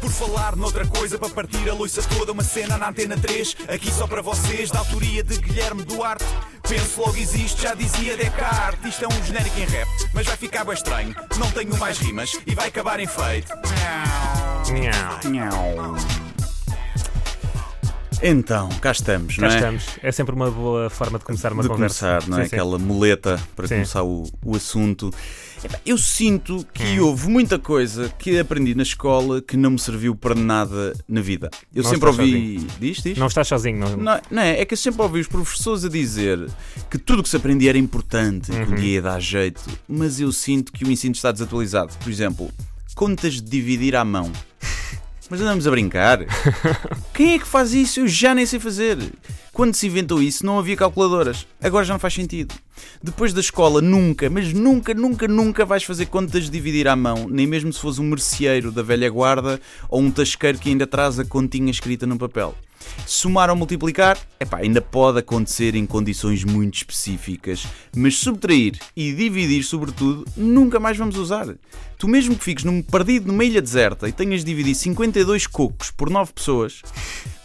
Por falar noutra coisa, para partir a loiça toda, uma cena na antena 3, aqui só para vocês, da autoria de Guilherme Duarte. Penso logo existe, já dizia Descartes. Isto é um genérico em rap, mas vai ficar bem estranho. Não tenho mais rimas e vai acabar em feito. Então, cá estamos, Cá não é? estamos. É sempre uma boa forma de começar uma de conversa. começar, não é? Sim, sim. Aquela muleta para Sim. começar o, o assunto. Eu sinto Hum. que houve muita coisa que aprendi na escola que não me serviu para nada na vida. Eu Não sempre ouvi. Diz, diz? Não estás sozinho, não. Não, não é, é que eu sempre ouvi os professores a dizer que tudo o que se aprendia era importante, que Uhum. um dia ia dar jeito, mas eu sinto que o ensino está desatualizado. Por exemplo, contas de dividir à mão. Mas andamos a brincar. Quem é que faz isso? Eu já nem sei fazer. Quando se inventou isso, não havia calculadoras. Agora já não faz sentido. Depois da escola, nunca, mas nunca, nunca, nunca vais fazer contas de dividir à mão. Nem mesmo se fores um merceeiro da velha guarda ou um tasqueiro que ainda traz a continha escrita no papel. Somar ou multiplicar, epá, ainda pode acontecer em condições muito específicas, mas subtrair e dividir, sobretudo, nunca mais vamos usar. Tu mesmo que fiques num perdido numa ilha deserta e tenhas de dividir 52 cocos por 9 pessoas,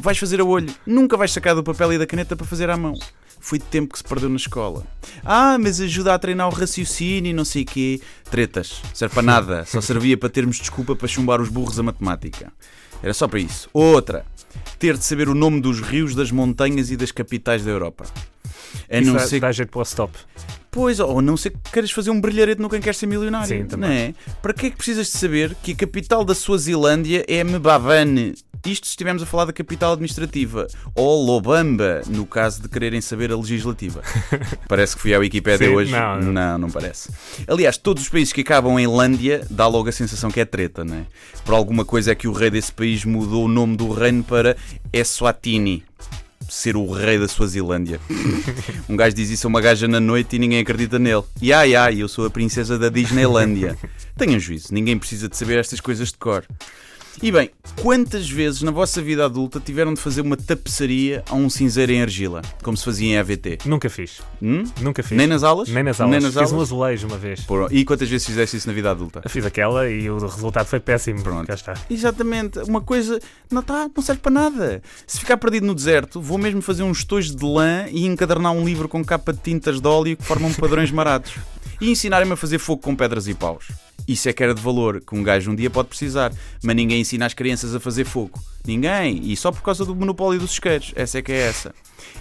vais fazer a olho, nunca vais sacar do papel e da caneta para fazer à mão. Foi de tempo que se perdeu na escola. Ah, mas ajuda a treinar o raciocínio e não sei quê. Tretas. Serve para nada. Só servia para termos desculpa para chumbar os burros a matemática. Era só para isso. Outra. Ter de saber o nome dos rios, das montanhas e das capitais da Europa. A Isso não dá, ser dá jeito para o stop. Pois, ou a não ser que queiras fazer um brilharete no Quem Quer Ser Milionário. Sim, também. Não é? Para que é que precisas de saber que a capital da Suazilândia é Mbabane? Isto se estivermos a falar da capital administrativa. Ou Lobamba, no caso de quererem saber a legislativa. Parece que fui à Wikipédia Sim, hoje. não, não. não, não parece. Aliás, todos os países que acabam em Lândia dá logo a sensação que é treta, não é? Por alguma coisa é que o rei desse país mudou o nome do reino para Eswatini. Ser o rei da Suazilândia. Um gajo diz isso a uma gaja na noite e ninguém acredita nele. E ai ai, eu sou a princesa da Disneylândia. Tenham juízo, ninguém precisa de saber estas coisas de cor. E bem, quantas vezes na vossa vida adulta tiveram de fazer uma tapeçaria a um cinzeiro em argila, como se fazia em AVT? Nunca fiz. Hum? Nunca fiz. Nem nas aulas? Nem nas aulas. Nem nas Fiz um azulejo uma vez. Pô, E quantas vezes fizeste isso na vida adulta? Fiz aquela e o resultado foi péssimo. Pronto. Cá está. Exatamente, uma coisa não, tá, não serve para nada. Se ficar perdido no deserto, vou mesmo fazer uns tojos de lã e encadernar um livro com capa de tintas de óleo que formam padrões marados. E ensinarem-me a fazer fogo com pedras e paus. Isso é que era de valor, que um gajo um dia pode precisar. Mas ninguém ensina as crianças a fazer fogo. Ninguém. E só por causa do monopólio dos isqueiros. Essa é que é essa.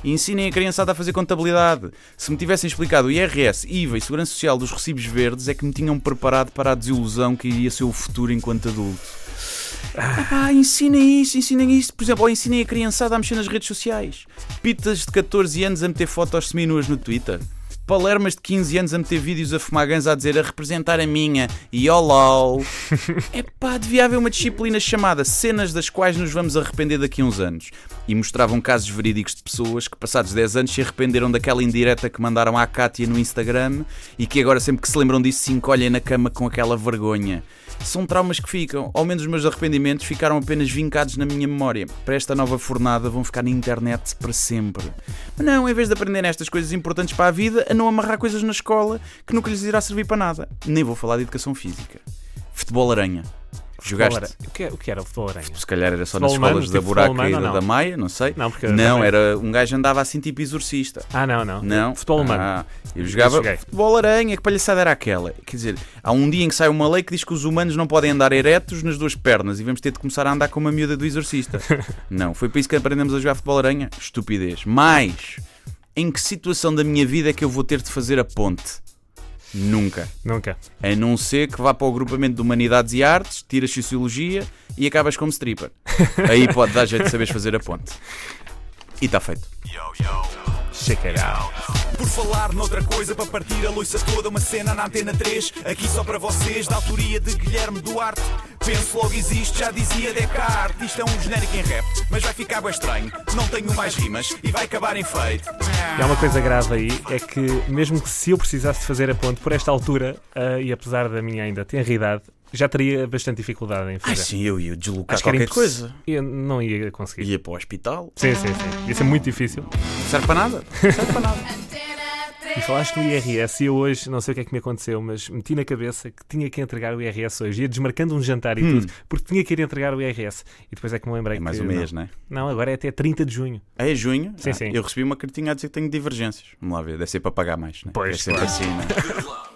E ensinem a criançada a fazer contabilidade. Se me tivessem explicado o IRS, IVA e Segurança Social dos recibos verdes, é que me tinham preparado para a desilusão que iria ser o futuro enquanto adulto. Ah, ensinem isso, ensinem isso. Por exemplo, ou ensinem a criançada a mexer nas redes sociais. Pitas de 14 anos a meter fotos seminuas no Twitter. Palermas de 15 anos a meter vídeos a fumar ganza a dizer a representar a minha e olá. Epá, devia haver uma disciplina chamada Cenas das quais nos vamos arrepender daqui a uns anos. E mostravam casos verídicos de pessoas que passados 10 anos se arrependeram daquela indireta que mandaram à Kátia no Instagram e que agora sempre que se lembram disso se encolhem na cama com aquela vergonha. São traumas que ficam, ao menos os meus arrependimentos ficaram apenas vincados na minha memória. Para esta nova fornada vão ficar na internet para sempre. Mas não, em vez de aprenderem estas coisas importantes para a vida, não amarrar coisas na escola que nunca lhes irá servir para nada. Nem vou falar de educação física. Futebol aranha. Jogaste? Futebol aranha. O que, é- o que era o futebol aranha? Se calhar era só Futebol nas humano, escolas da tipo Buraca e da? Maia, não sei. Não, porque Não, era um gajo andava assim tipo exorcista. Ah, não, não. Não. Futebol humano. Ah, eu jogava joguei. futebol aranha, que palhaçada era aquela? Quer dizer, há um dia em que sai uma lei que diz que os humanos não podem andar eretos nas duas pernas e vamos ter de começar a andar com uma miúda do exorcista. não, foi para isso que aprendemos a jogar futebol aranha? Estupidez. Mas, em que situação da minha vida é que eu vou ter de fazer a ponte? Nunca. Nunca. A não ser que vá para o agrupamento de Humanidades e Artes, tiras Sociologia e acabas como stripper. Aí pode dar jeito de saberes fazer a ponte. E está feito. Check it out. Por falar noutra coisa, para partir a loiça toda, uma cena na antena 3, aqui só para vocês, da autoria de Guilherme Duarte. Penso logo existe, já dizia Descartes. Isto é um genérico em rap, mas vai ficar bem estranho. Não tenho mais rimas e vai acabar em feito. E há uma coisa grave aí, é que mesmo que se eu precisasse de fazer a ponte por esta altura, ah, e apesar da minha ainda tenra idade, já teria bastante dificuldade em fazer. sim, eu ia deslocar Acho que era qualquer coisa. Eu não ia conseguir. Ia para o hospital. Sim, sim, sim. Ia ser muito difícil. Não serve para nada. Não serve para nada. Antena 3. E falaste no IRS e eu hoje, não sei o que é que me aconteceu, mas meti na cabeça que tinha que entregar o IRS hoje. Ia desmarcando um jantar e Hum. tudo, porque tinha que ir entregar o IRS. E depois é que me lembrei É mais que um mês, não. não é? Não, agora é até 30 de junho. É junho? Sim, Ah, sim. Eu recebi uma cartinha a dizer que tenho divergências. Vamos lá ver, deve ser para pagar mais, não é? Pois, Deve ser claro. assim, não é?